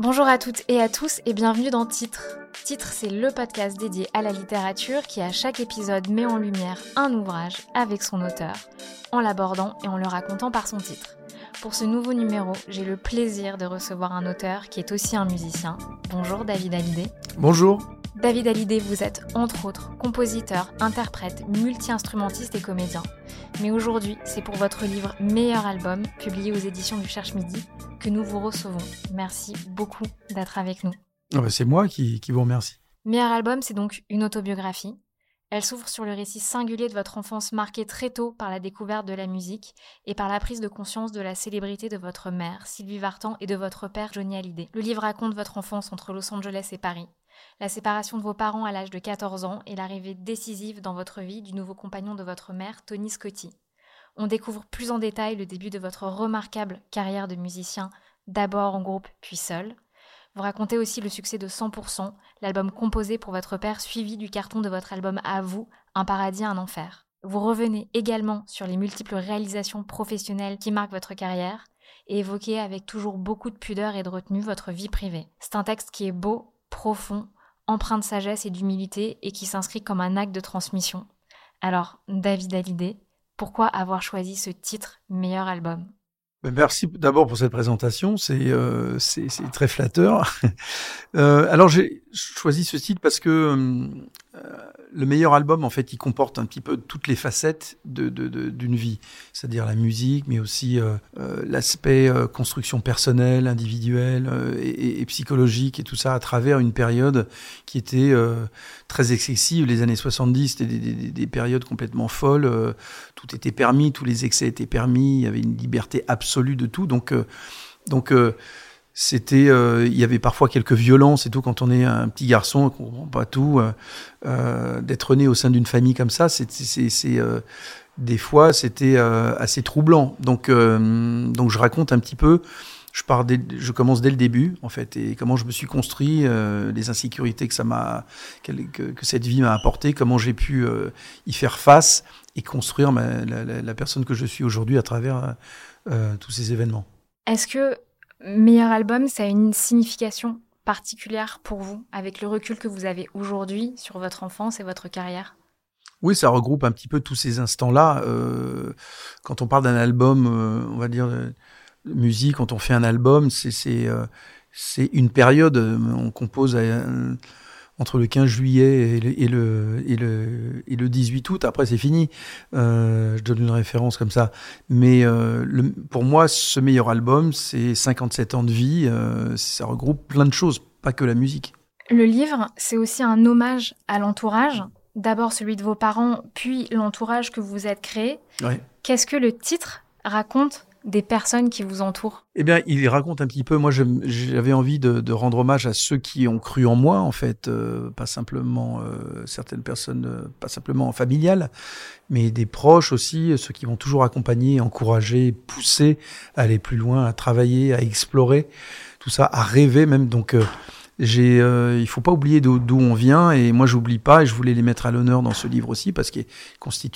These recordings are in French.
Bonjour à toutes et à tous et bienvenue dans Titre. Titre, c'est le podcast dédié à la littérature qui à chaque épisode met en lumière un ouvrage avec son auteur, en l'abordant et en le racontant par son titre. Pour ce nouveau numéro, j'ai le plaisir de recevoir un auteur qui est aussi un musicien. Bonjour David Hallyday. Bonjour. David Hallyday, vous êtes entre autres compositeur, interprète, multi-instrumentiste et comédien. Mais aujourd'hui, c'est pour votre livre Meilleur album, publié aux éditions du Cherche Midi, que nous vous recevons. Merci beaucoup d'être avec nous. Ah bah, c'est moi qui, qui vous remercie. Meilleur album, c'est donc une autobiographie. Elle s'ouvre sur le récit singulier de votre enfance marquée très tôt par la découverte de la musique et par la prise de conscience de la célébrité de votre mère, Sylvie Vartan, et de votre père, Johnny Hallyday. Le livre raconte votre enfance entre Los Angeles et Paris, la séparation de vos parents à l'âge de 14 ans et l'arrivée décisive dans votre vie du nouveau compagnon de votre mère, Tony Scotti. On découvre plus en détail le début de votre remarquable carrière de musicien, d'abord en groupe puis seul. Vous racontez aussi le succès de 100%, l'album composé pour votre père suivi du carton de votre album à vous, Un paradis, un enfer. Vous revenez également sur les multiples réalisations professionnelles qui marquent votre carrière et évoquez avec toujours beaucoup de pudeur et de retenue votre vie privée. C'est un texte qui est beau, profond, empreint de sagesse et d'humilité et qui s'inscrit comme un acte de transmission. Alors, David Hallyday, pourquoi avoir choisi ce titre meilleur album? Ben, Merci d'abord pour cette présentation, c'est euh, très flatteur. Euh, alors j'ai choisi ce titre parce que euh, le meilleur album, en fait, il comporte un petit peu toutes les facettes de de- de- d'une vie, c'est-à-dire la musique, mais aussi euh, euh, l'aspect euh, construction personnelle, individuelle euh, et, et- psychologique et tout ça à travers une période qui était euh, très excessive. Les années 70, c'était des, des- des périodes complètement folles. tout était permis, tous les excès étaient permis, il y avait une liberté absolue de tout. Donc, donc c'était, euh, il y avait parfois quelques violences et tout quand on est un petit garçon, qu'on comprend pas tout. euh, euh, D'être né au sein d'une famille comme ça, c'est, euh, des fois c'était assez troublant. Donc, donc je raconte un petit peu. Je pars, dès- je commence dès le début en fait, et comment je me suis construit, les insécurités que ça m'a, que, que cette vie m'a apporté, comment j'ai pu y faire face et construire ma- la, la- la personne que je suis aujourd'hui à travers euh, tous ces événements. Est-ce que meilleur album, ça a une signification particulière pour vous, avec le recul que vous avez aujourd'hui sur votre enfance et votre carrière? Oui, ça regroupe un petit peu tous ces instants-là. Euh, quand on parle d'un album, euh, on va dire de musique, quand on fait un album, c'est euh, une période. euh, On compose euh, entre le 15 juillet et le, et le, et le, et le 18 août. Après, c'est fini. Euh, je donne une référence comme ça. Mais euh, le, pour moi, ce meilleur album, c'est 57 ans de vie. euh, ça regroupe plein de choses, pas que la musique. Le livre, c'est aussi un hommage à l'entourage, d'abord celui de vos parents, puis l'entourage que vous êtes créé. Ouais. Qu'est-ce que le titre raconte des personnes qui vous entourent? Eh bien, il raconte un petit peu. Moi, j'avais envie de, rendre hommage à ceux qui ont cru en moi, en fait, euh, pas simplement euh, certaines personnes, euh, pas simplement familiales, mais des proches aussi, ceux qui vont toujours accompagner, encourager, pousser à aller plus loin, à travailler, à explorer, tout ça, à rêver même. Donc, j'ai, euh, il faut pas oublier d'où on vient, et moi, j'oublie pas, et je voulais les mettre à l'honneur dans ce livre aussi, parce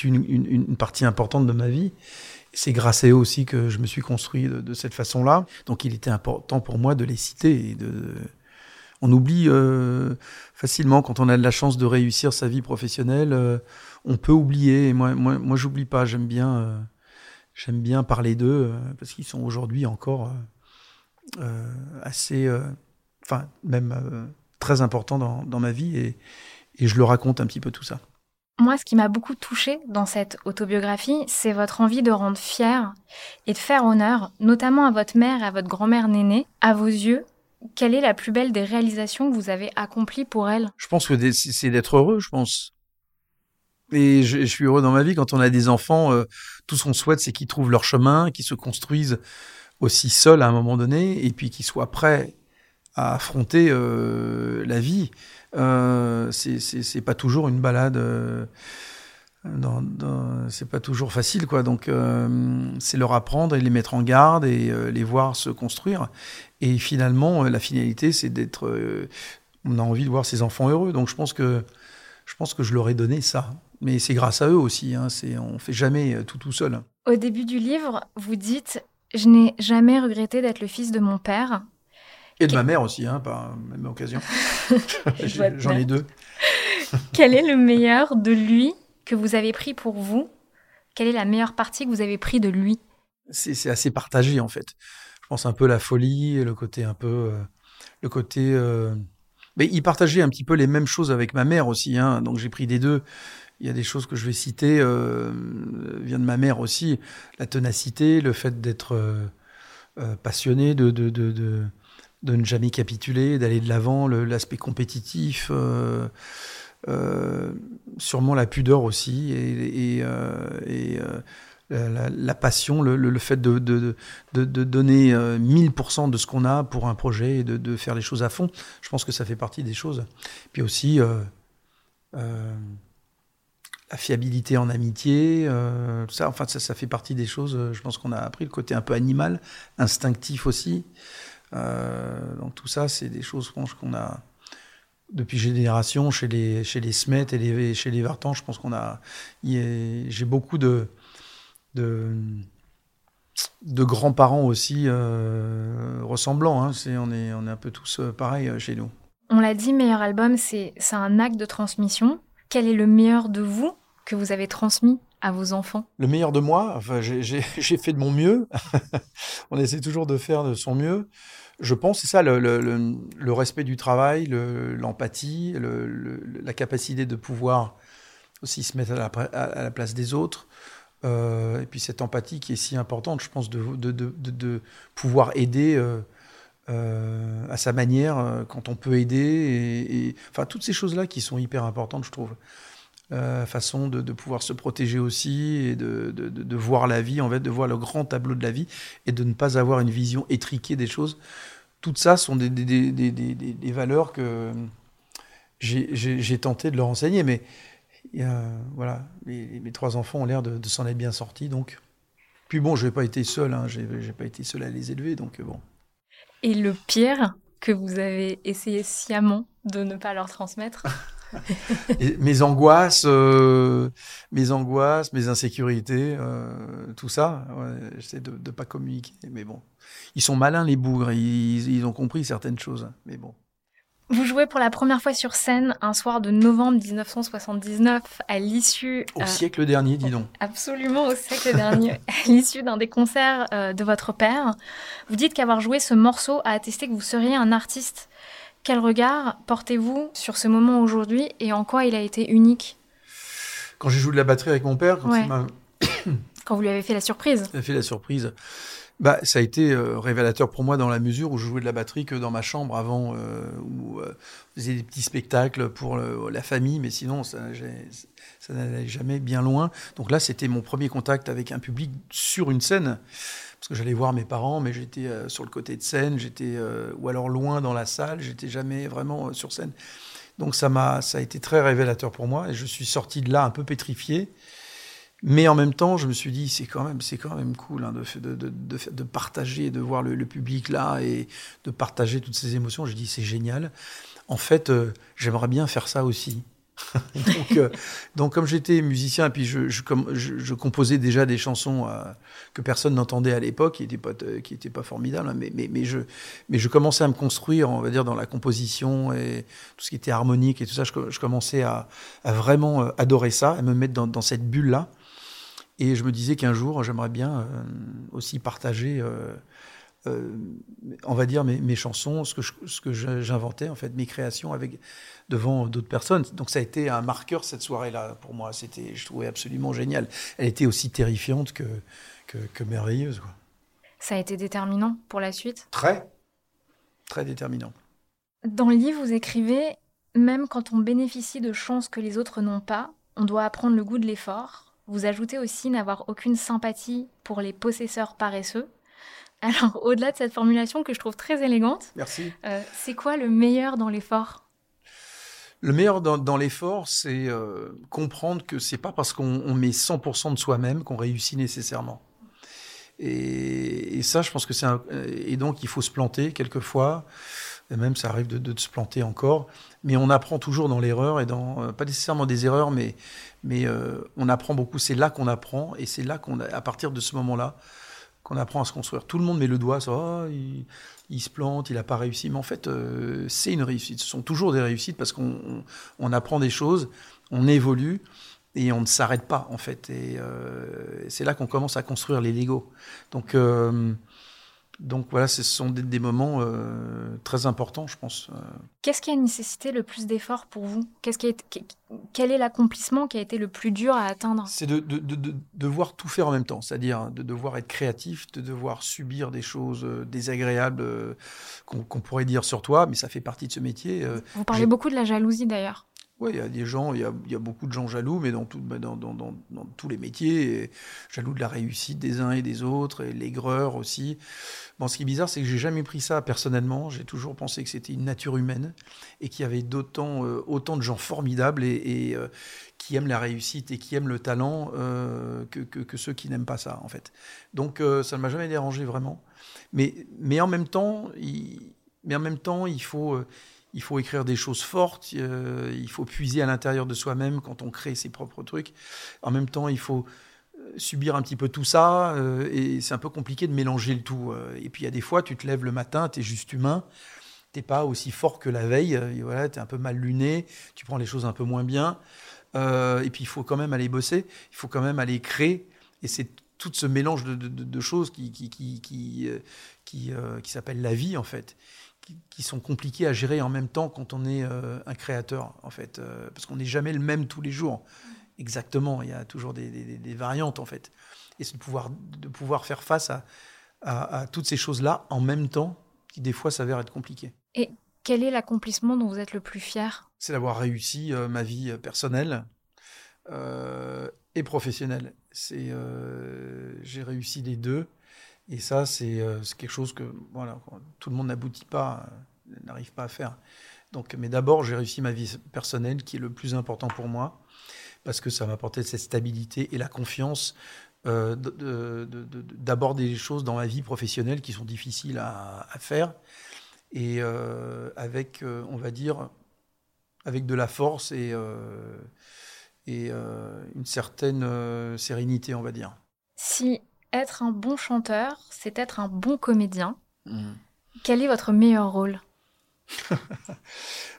une, une, une partie importante de ma vie. C'est grâce à eux aussi que je me suis construit de, cette façon-là. Donc il était important pour moi de les citer. Et de... On oublie euh, facilement quand on a de la chance de réussir sa vie professionnelle. euh, on peut oublier. Moi, moi, moi, j'oublie pas. J'aime bien, euh, j'aime bien parler d'eux euh, parce qu'ils sont aujourd'hui encore assez, enfin même très importants dans, dans ma vie. Et, et je le raconte un petit peu tout ça. Moi, ce qui m'a beaucoup touchée dans cette autobiographie, c'est votre envie de rendre fier et de faire honneur, notamment à votre mère et à votre grand-mère Néné. À vos yeux, quelle est la plus belle des réalisations que vous avez accomplies pour elle Je pense que c'est d'être heureux, je pense. Et je, suis heureux dans ma vie quand on a des enfants. euh, tout ce qu'on souhaite, c'est qu'ils trouvent leur chemin, qu'ils se construisent aussi seul à un moment donné, et puis qu'il soit prêt à affronter euh, la vie. Euh, c'est pas toujours une balade. Euh, c'est pas toujours facile, quoi. Donc, euh, c'est leur apprendre et les mettre en garde et euh, les voir se construire. Et finalement, la finalité, c'est d'être. on a envie de voir ses enfants heureux. Donc, je pense que je pense que je leur ai donné ça. Mais c'est grâce à eux aussi. Hein. C'est, on fait jamais tout tout seul. Au début du livre, vous dites Je n'ai jamais regretté d'être le fils de mon père. Et de ma mère aussi, hein, par même occasion. J'en ai deux. Quel est le meilleur de lui que vous avez pris pour vous? Quelle est la meilleure partie que vous avez pris de lui? C'est assez partagé en fait. Je pense un peu la folie, le côté un peu, euh, le côté. Euh, mais il partageait un petit peu les mêmes choses avec ma mère aussi, hein, donc j'ai pris des deux. Il y a des choses que je vais citer, euh, vient de ma mère aussi, la ténacité, le fait d'être euh, passionné, de, de, de, de, de ne jamais capituler, d'aller de l'avant, l'aspect compétitif. Euh, euh, sûrement la pudeur aussi et, euh, la, passion, le, fait de, donner 1000% de ce qu'on a pour un projet et de, faire les choses à fond. Je pense que ça fait partie des choses. Puis aussi la fiabilité en amitié, euh, ça, enfin ça fait partie des choses. Je pense qu'on a appris le côté un peu animal, instinctif aussi. Donc tout ça, c'est des choses qu'on a depuis génération chez les chez les Smet et les, chez les Vartan, je pense qu'on a j'ai beaucoup de de, grands-parents aussi euh, ressemblants. Hein. On est on est un peu tous euh, pareils euh, chez nous. On l'a dit, meilleur album, c'est un acte de transmission. Quel est le meilleur de vous que vous avez transmis? À vos enfants Le meilleur de moi, enfin, j'ai fait de mon mieux. on essaie toujours de faire de son mieux je pense, c'est ça, le, respect du travail, l'empathie, la capacité de pouvoir aussi se mettre à la, place des autres. Euh, et puis cette empathie qui est si importante, je pense, de, pouvoir aider euh, euh, à sa manière quand on peut aider. Et, enfin, toutes ces choses-là qui sont hyper importantes, je trouve. Euh, façon de, de, pouvoir se protéger aussi et de, de, de, voir la vie, en fait, de voir le grand tableau de la vie et de ne pas avoir une vision étriquée des choses. Tout ça sont des, des, des, des valeurs que j'ai tenté de leur enseigner, mais euh, voilà, mes, mes, trois enfants ont l'air de, s'en être bien sortis, donc. Puis bon, je n'ai pas été seul, hein, j'ai pas été seul à les élever, donc bon. Et le pire que vous avez essayé sciemment de ne pas leur transmettre mes angoisses, euh, mes angoisses, mes insécurités, euh, tout ça. Ouais, J'essaie de ne pas communiquer, mais bon. Ils sont malins, les bougres, ils, ils, ont compris certaines choses, mais bon. Vous jouez pour la première fois sur scène un soir de novembre 1979 à l'issue... Au euh, siècle dernier, dis donc. Absolument, au siècle dernier, à l'issue d'un des concerts euh, de votre père. Vous dites qu'avoir joué ce morceau a attesté que vous seriez un artiste quel regard portez-vous sur ce moment aujourd'hui et en quoi il a été unique? Quand j'ai joué de la batterie avec mon père, quand, ouais. quand vous lui avez fait la surprise. Il a fait la surprise. Bah, ça a été euh, révélateur pour moi dans la mesure où je jouais de la batterie que dans ma chambre avant, euh, où euh, je faisais des petits spectacles pour la famille, mais sinon ça, ça n'allait jamais bien loin. Donc là, c'était mon premier contact avec un public sur une scène parce que j'allais voir mes parents, mais j'étais sur le côté de scène, j'étais ou alors loin dans la salle, j'étais jamais vraiment sur scène. Donc ça m'a, ça a été très révélateur pour moi, et je suis sorti de là un peu pétrifié. Mais en même temps, je me suis dit, c'est quand même, c'est quand même cool hein, de, de, de, de, partager, de voir le, public là et de partager toutes ces émotions. Je dis, c'est génial. En fait, euh, j'aimerais bien faire ça aussi. donc, euh, donc, comme j'étais musicien et puis je, je, je, je, composais déjà des chansons euh, que personne n'entendait à l'époque, qui n'étaient pas, qui pas formidables, hein, mais, mais, mais, je, mais je commençais à me construire, on va dire, dans la composition et tout ce qui était harmonique et tout ça. Je, commençais à, vraiment adorer ça, à me mettre dans cette bulle-là. Et je me disais qu'un jour, j'aimerais bien euh, aussi partager. Euh, euh, on va dire mes, mes, chansons, ce que je, ce que j'inventais en fait, mes créations avec devant d'autres personnes. Donc ça a été un marqueur cette soirée-là pour moi. C'était, je trouvais absolument génial. Elle était aussi terrifiante que que, que merveilleuse. Quoi. Ça a été déterminant pour la suite? Très, très déterminant. Dans le livre, vous écrivez même quand on bénéficie de chances que les autres n'ont pas, on doit apprendre le goût de l'effort. Vous ajoutez aussi n'avoir aucune sympathie pour les possesseurs paresseux Alors, au-delà de cette formulation que je trouve très élégante, Merci. euh, c'est quoi le meilleur dans l'effort? Le meilleur dans, dans l'effort, c'est euh, comprendre que c'est pas parce qu'on on met 100% de soi-même qu'on réussit nécessairement. Et, et ça, je pense que c'est un, et donc il faut se planter quelquefois. Et même ça arrive de, de, se planter encore, mais on apprend toujours dans l'erreur et dans euh, pas nécessairement des erreurs, mais mais euh, on apprend beaucoup. C'est là qu'on apprend et c'est là qu'on à partir de ce moment-là qu'on apprend à se construire. Tout le monde met le doigt sur oh, il, se plante, il n'a pas réussi, mais en fait euh, c'est une réussite. Ce sont toujours des réussites parce qu'on on, apprend des choses, on évolue et on ne s'arrête pas en fait. Et c'est là qu'on commence à construire les Lego. Donc donc voilà, ce sont des, des moments euh, très importants, je pense. Qu'est-ce qui a nécessité le plus d'efforts pour vous? Qu'est-ce qui a été- qu- Quel est l'accomplissement qui a été le plus dur à atteindre? C'est de, de, de, de devoir tout faire en même temps, c'est-à-dire de devoir être créatif, de devoir subir des choses euh, désagréables euh, qu'on pourrait dire sur toi, mais ça fait partie de ce métier. euh. Vous parlez beaucoup de la jalousie d'ailleurs. Il y a des gens, il y a, beaucoup de gens jaloux, mais dans, tous les métiers, jaloux de la réussite des uns et des autres, et l'aigreur aussi. Bon, ce qui est bizarre, c'est que j'ai jamais pris ça personnellement. J'ai toujours pensé que c'était une nature humaine et qu'il y avait d'autant, euh, autant de gens formidables et, euh, qui aiment la réussite et qui aiment le talent euh, que, ceux qui n'aiment pas ça, en fait. Donc, ça ne m'a jamais dérangé vraiment. Mais, mais en même temps, mais en même temps, il faut. Il faut écrire des choses fortes, euh, il faut puiser à l'intérieur de soi-même quand on crée ses propres trucs. En même temps, il faut euh, subir un petit peu tout ça, euh, et c'est un peu compliqué de mélanger le tout. Et puis il y a des fois, tu te lèves le matin, tu es juste humain, t'es pas aussi fort que la veille, voilà, tu es un peu mal luné, tu prends les choses un peu moins bien. Et puis il faut quand même aller bosser, il faut quand même aller créer, et c'est tout ce mélange de, de- de- choses qui, qui, qui, qui, qui s'appelle la vie, en fait qui, sont compliqués à gérer en même temps quand on est euh, un créateur, en fait, euh, parce qu'on n'est jamais le même tous les jours. Exactement, il y a toujours des, des- des variantes, en fait. Et c'est de pouvoir, de pouvoir faire face à, à- à toutes ces choses-là en même temps, qui des fois s'avèrent être compliquées. Et quel est l'accomplissement dont vous êtes le plus fier? C'est d'avoir réussi euh, ma vie personnelle et professionnelle. C'est, j'ai réussi les deux. Et ça, c'est euh, c'est quelque chose que voilà, tout le monde n'aboutit pas, euh, n'arrive pas à faire. Donc, mais d'abord, j'ai réussi ma vie personnelle, qui est le plus important pour moi, parce que ça m'a apporté cette stabilité et la confiance euh, de- de- de- de- d'aborder les choses dans ma vie professionnelle qui sont difficiles à, faire, et avec, on va dire, avec de la force et, et une certaine sérénité, on va dire. Si être un bon chanteur, c'est être un bon comédien, quel est votre meilleur rôle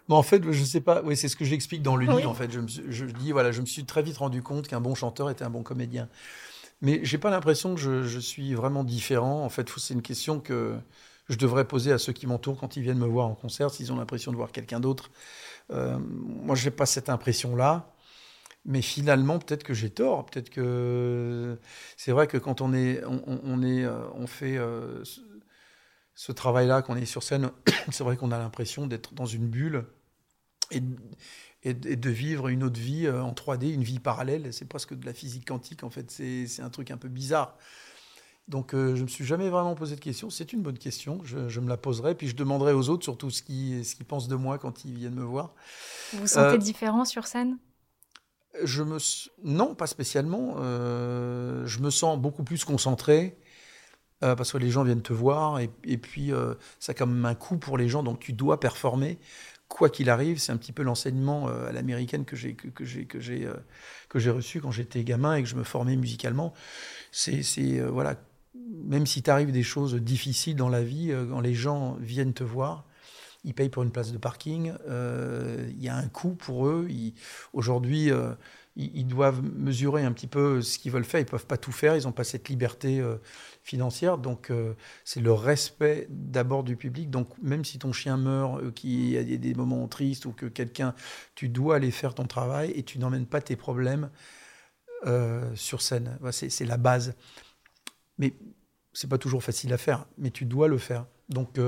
Bon, en fait, je sais pas. Oui, c'est ce que j'explique dans le livre. Oui. En fait, je, me suis- je dis voilà, je me suis très vite rendu compte qu'un bon chanteur était un bon comédien. Mais j'ai pas l'impression que je, je suis vraiment différent. En fait, c'est une question que je devrais poser à ceux qui m'entourent quand ils viennent me voir en concert, s'ils ont l'impression de voir quelqu'un d'autre. Euh, moi, j'ai pas cette impression-là. Mais finalement, peut-être que j'ai tort. Peut-être que c'est vrai que quand on est, on, on- on est, euh, on fait euh, ce, ce travail-là, qu'on est sur scène, c'est vrai qu'on a l'impression d'être dans une bulle et, de- et vivre une autre vie euh, en 3D, une vie parallèle. C'est presque de la physique quantique, en fait. C'est un truc un peu bizarre. Donc, euh, je me suis jamais vraiment posé de question. C'est une bonne question. Je, je me la poserai. Puis, je demanderai aux autres surtout ce qu'ils ce pensent de moi quand ils viennent me voir. Vous vous sentez Euh, différent sur scène? Je me non, pas spécialement. Euh, je me sens beaucoup plus concentré euh, parce que les gens viennent te voir et, puis euh, ça a quand même un coût pour les gens, donc tu dois performer quoi qu'il arrive. C'est un petit peu l'enseignement euh, à l'américaine que j'ai que, j'ai que j'ai que j'ai reçu quand j'étais gamin et que je me formais musicalement. C'est voilà, même si t'arrive des choses difficiles dans la vie, quand les gens viennent te voir. Ils payent pour une place de parking. euh, Il y a un coût pour eux. Aujourd'hui, euh, ils, doivent mesurer un petit peu ce qu'ils veulent faire. Ils peuvent pas tout faire. Ils n'ont pas cette liberté euh, financière. Donc, c'est le respect d'abord du public. Donc, même si ton chien meurt, qu'il y a des, moments tristes ou que quelqu'un, tu dois aller faire ton travail et tu n'emmènes pas tes problèmes sur scène. C'est la base. Mais c'est pas toujours facile à faire. Mais tu dois le faire. Donc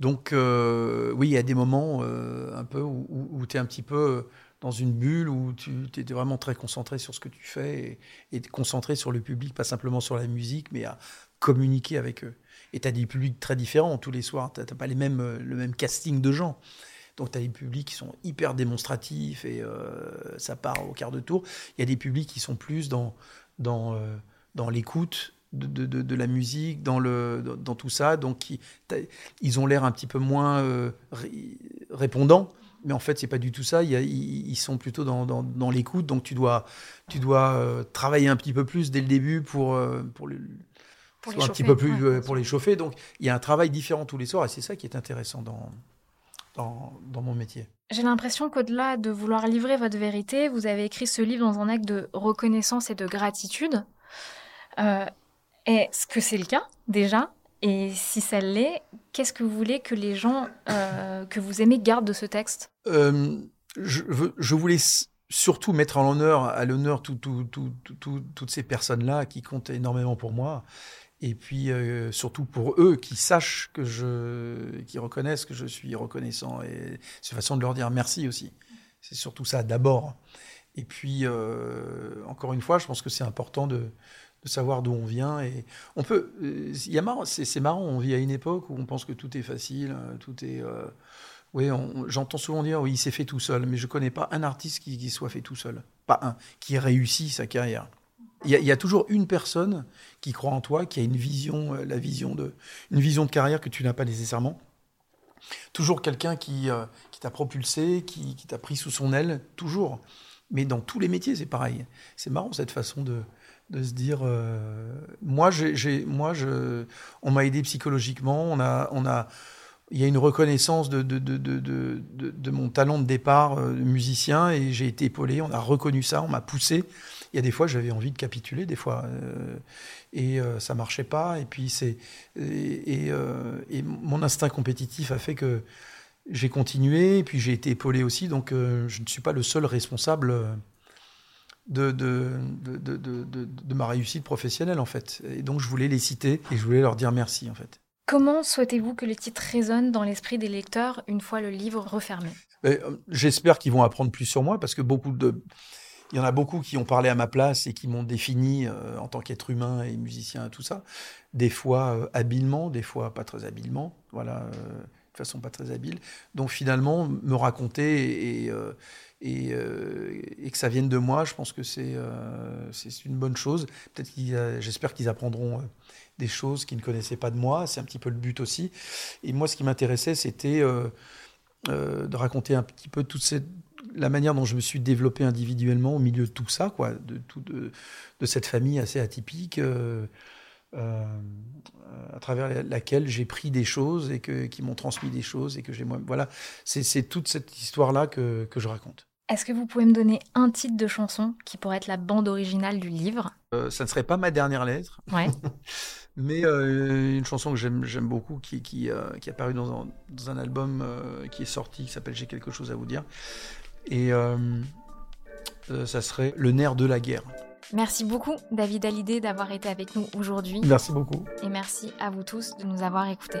donc, euh, oui, il y a des moments euh, un peu où, tu es un petit peu dans une bulle, où tu es vraiment très concentré sur ce que tu fais et, concentré sur le public, pas simplement sur la musique, mais à communiquer avec eux. Et tu as des publics très différents tous les soirs. Tu n'as pas les mêmes, euh, le même casting de gens. Donc tu as des publics qui sont hyper démonstratifs et euh, ça part au quart de tour. Il y a des publics qui sont plus dans, dans, euh, dans l'écoute de, de, de, la musique, dans, le, dans, tout ça. Donc ils, ils ont l'air un petit peu moins répondants. Mais en fait, c'est pas du tout ça. ils, sont plutôt dans, dans, dans l'écoute. Donc tu dois, tu dois travailler un petit peu plus dès le début pour, pour le, pour un petit peu plus euh, pour les chauffer. Donc il y a un travail différent tous les soirs et c'est ça qui est intéressant dans, dans, dans mon métier. J'ai l'impression qu'au-delà de vouloir livrer votre vérité, vous avez écrit ce livre dans un acte de reconnaissance et de gratitude. Euh, Est-ce que c'est le cas déjà? Et si ça l'est, qu'est-ce que vous voulez que les gens euh, que vous aimez gardent de ce texte? Euh, je, je voulais surtout mettre en l'honneur, à l'honneur tout, tout, tout, toutes ces personnes-là qui comptent énormément pour moi et puis euh, surtout pour eux qui sachent que je, qui reconnaissent que je suis reconnaissant et c'est façon de leur dire merci aussi. C'est surtout ça d'abord. Et puis encore une fois, je pense que c'est important de, savoir d'où on vient et on peut. Euh, il marrant, c'est marrant. On vit à une époque où on pense que tout est facile, tout est. oui, j'entends souvent dire oui, il s'est fait tout seul, mais je connais pas un artiste qui, qui soit fait tout seul, pas un qui ait réussi sa carrière. Il y, a toujours une personne qui croit en toi, qui a une vision, euh, la vision de, une vision de carrière que tu n'as pas nécessairement. Toujours quelqu'un qui, euh, qui t'a propulsé, qui, qui t'a pris sous son aile, toujours. Mais dans tous les métiers, c'est pareil. C'est marrant cette façon de, de se dire. Euh, moi, j'ai, moi, je, on m'a aidé psychologiquement. On a, on a, il y a une reconnaissance de, de, de, de, de mon talent de départ de musicien et j'ai été épaulé. On a reconnu ça, on m'a poussé. Il y a des fois, j'avais envie de capituler, des fois, euh, et euh, ça marchait pas. Et puis c'est et, euh, et, mon instinct compétitif a fait que j'ai continué, et puis j'ai été épaulé aussi. Donc je ne suis pas le seul responsable. De de, de, de, de, ma réussite professionnelle, en fait. Et donc, je voulais les citer et je voulais leur dire merci, en fait. Comment souhaitez-vous que le titre résonne dans l'esprit des lecteurs une fois le livre refermé? J'espère qu'ils vont apprendre plus sur moi parce que beaucoup de, il y en a beaucoup qui ont parlé à ma place et qui m'ont défini euh, en tant qu'être humain et musicien tout ça. Des fois euh, habilement, des fois pas très habilement. Voilà, euh, de façon pas très habile. Donc finalement, me raconter et, et, et, que ça vienne de moi, je pense que c'est c'est une bonne chose. Peut-être j'espère qu'ils apprendront des choses qu'ils ne connaissaient pas de moi. C'est un petit peu le but aussi. Et moi, ce qui m'intéressait, c'était de raconter un petit peu toute la manière dont je me suis développé individuellement au milieu de tout ça, quoi, de, tout, de, cette famille assez atypique, euh, euh, à travers laquelle j'ai pris des choses et que, qui m'ont transmis des choses et que j'ai moi. Voilà, c'est toute cette histoire-là que, que, je raconte. Est-ce que vous pouvez me donner un titre de chanson qui pourrait être la bande originale du livre? Euh, Ça ne serait pas ma dernière lettre. Ouais. mais une chanson que j'aime beaucoup, qui, qui, qui est apparue dans un, dans un album qui est sorti, qui s'appelle J'ai quelque chose à vous dire, et euh, euh, ça serait le nerf de la guerre. Merci beaucoup, David Hallyday, d'avoir été avec nous aujourd'hui. Merci beaucoup. Et merci à vous tous de nous avoir écoutés.